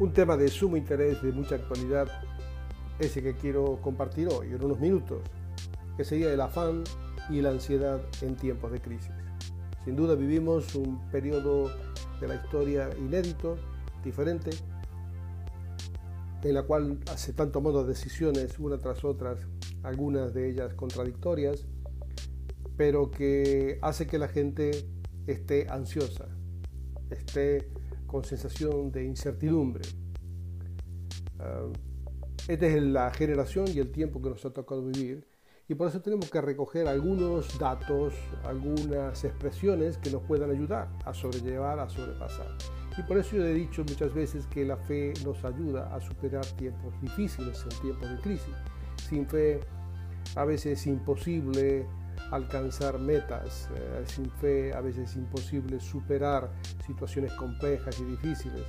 Un tema de sumo interés, de mucha actualidad, ese que quiero compartir hoy en unos minutos, que sería el afán y la ansiedad en tiempos de crisis. Sin duda vivimos un periodo de la historia inédito, diferente, en la cual se están tomando decisiones una tras otras, algunas de ellas contradictorias, pero que hace que la gente esté ansiosa, esté con sensación de incertidumbre. Ah, esta es la generación y el tiempo que nos ha tocado vivir y por eso tenemos que recoger algunos datos, algunas expresiones que nos puedan ayudar a sobrellevar, a sobrepasar. Y por eso yo he dicho muchas veces que la fe nos ayuda a superar tiempos difíciles en tiempos de crisis. Sin fe a veces es imposible alcanzar metas, eh, sin fe a veces es imposible superar situaciones complejas y difíciles.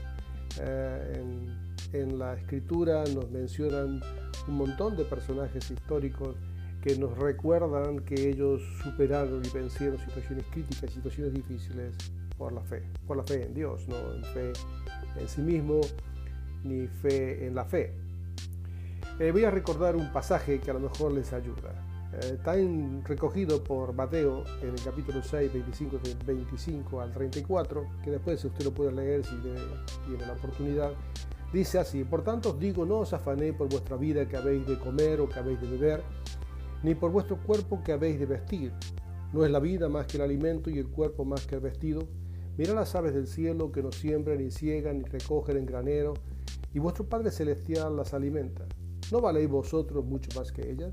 Eh, en, en la escritura nos mencionan un montón de personajes históricos que nos recuerdan que ellos superaron y vencieron situaciones críticas, situaciones difíciles por la fe, por la fe en Dios, no en fe en sí mismo, ni fe en la fe. Eh, voy a recordar un pasaje que a lo mejor les ayuda. Eh, está recogido por Mateo en el capítulo 6, 25, 25 al 34, que después usted lo puede leer si tiene la oportunidad. Dice así, por tanto os digo, no os afané por vuestra vida que habéis de comer o que habéis de beber, ni por vuestro cuerpo que habéis de vestir. ¿No es la vida más que el alimento y el cuerpo más que el vestido? Mirad las aves del cielo que no siembran, ni ciegan, ni recogen en granero, y vuestro Padre Celestial las alimenta. ¿No valéis vosotros mucho más que ellas?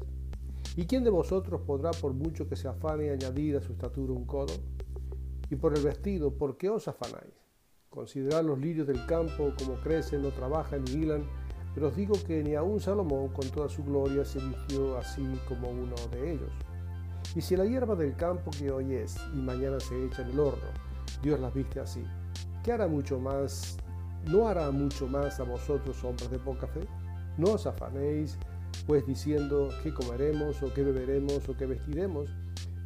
¿Y quién de vosotros podrá, por mucho que se afane, añadir a su estatura un codo? Y por el vestido, ¿por qué os afanáis? Considerad los lirios del campo, como crecen, no trabajan ni hilan, pero os digo que ni aun Salomón con toda su gloria se vistió así como uno de ellos. Y si la hierba del campo que hoy es y mañana se echa en el horno, Dios las viste así, ¿qué hará mucho más? ¿No hará mucho más a vosotros, hombres de poca fe? No os afanéis, pues diciendo qué comeremos o qué beberemos o qué vestiremos,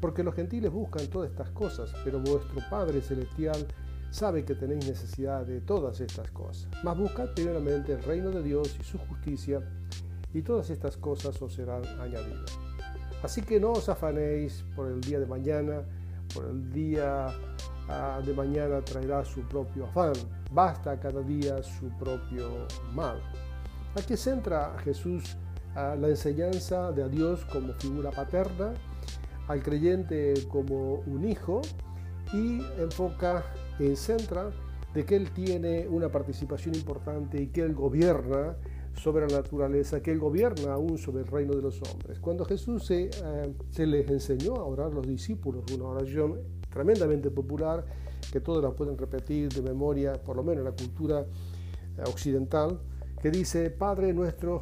porque los gentiles buscan todas estas cosas, pero vuestro Padre Celestial sabe que tenéis necesidad de todas estas cosas. Mas buscad primeramente el reino de Dios y su justicia, y todas estas cosas os serán añadidas. Así que no os afanéis por el día de mañana, por el día ah, de mañana traerá su propio afán. Basta cada día su propio mal. Aquí centra Jesús la enseñanza de a Dios como figura paterna, al creyente como un hijo y enfoca en centra de que Él tiene una participación importante y que Él gobierna sobre la naturaleza, que Él gobierna aún sobre el reino de los hombres. Cuando Jesús se, eh, les enseñó a orar a los discípulos, una oración tremendamente popular, que todos la pueden repetir de memoria, por lo menos en la cultura eh, occidental, que dice, Padre nuestro,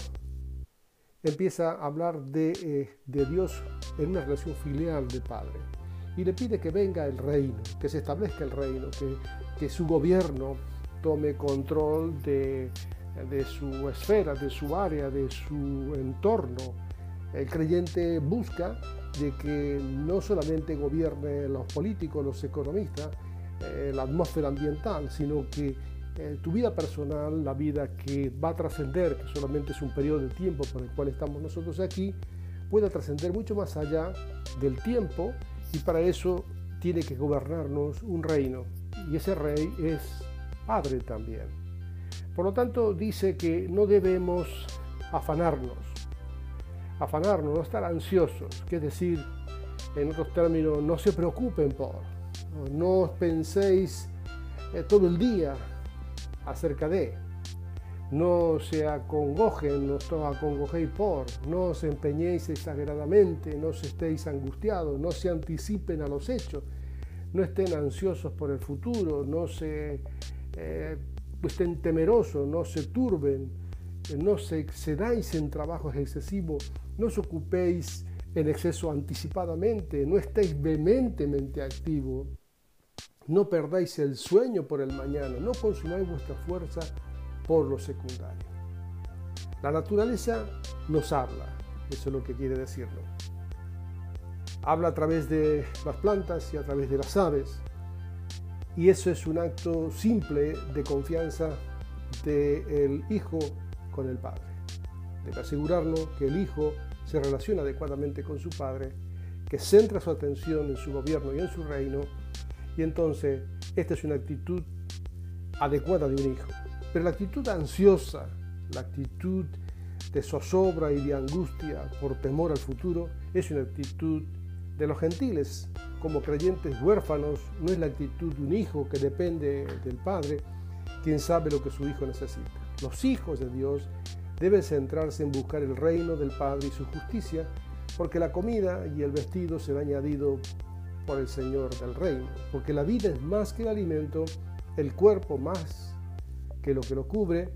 empieza a hablar de, eh, de Dios en una relación filial de Padre y le pide que venga el reino, que se establezca el reino, que, que su gobierno tome control de, de su esfera, de su área, de su entorno. El creyente busca de que no solamente gobierne los políticos, los economistas, eh, la atmósfera ambiental, sino que eh, tu vida personal, la vida que va a trascender, que solamente es un periodo de tiempo por el cual estamos nosotros aquí, pueda trascender mucho más allá del tiempo y para eso tiene que gobernarnos un reino. Y ese rey es padre también. Por lo tanto, dice que no debemos afanarnos, afanarnos, no estar ansiosos, que es decir, en otros términos, no se preocupen por, no penséis eh, todo el día acerca de, no se acongojen, no os acongojéis por, no os empeñéis exageradamente, no os estéis angustiados, no se anticipen a los hechos, no estén ansiosos por el futuro, no se eh, estén temerosos, no se turben, eh, no se excedáis en trabajos excesivos, no os ocupéis en exceso anticipadamente, no estéis vehementemente activos, no perdáis el sueño por el mañana, no consumáis vuestra fuerza por lo secundario. La naturaleza nos habla, eso es lo que quiere decirlo. Habla a través de las plantas y a través de las aves. Y eso es un acto simple de confianza del hijo con el padre. Debe asegurarnos que el hijo se relaciona adecuadamente con su padre, que centra su atención en su gobierno y en su reino. Y entonces esta es una actitud adecuada de un hijo. Pero la actitud ansiosa, la actitud de zozobra y de angustia por temor al futuro es una actitud de los gentiles. Como creyentes huérfanos, no es la actitud de un hijo que depende del padre, quien sabe lo que su hijo necesita. Los hijos de Dios deben centrarse en buscar el reino del Padre y su justicia, porque la comida y el vestido será añadido el Señor del reino, porque la vida es más que el alimento, el cuerpo más que lo que lo cubre,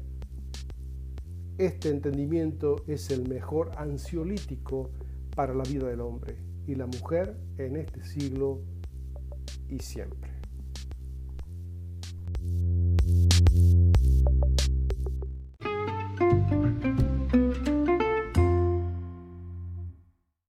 este entendimiento es el mejor ansiolítico para la vida del hombre y la mujer en este siglo y siempre.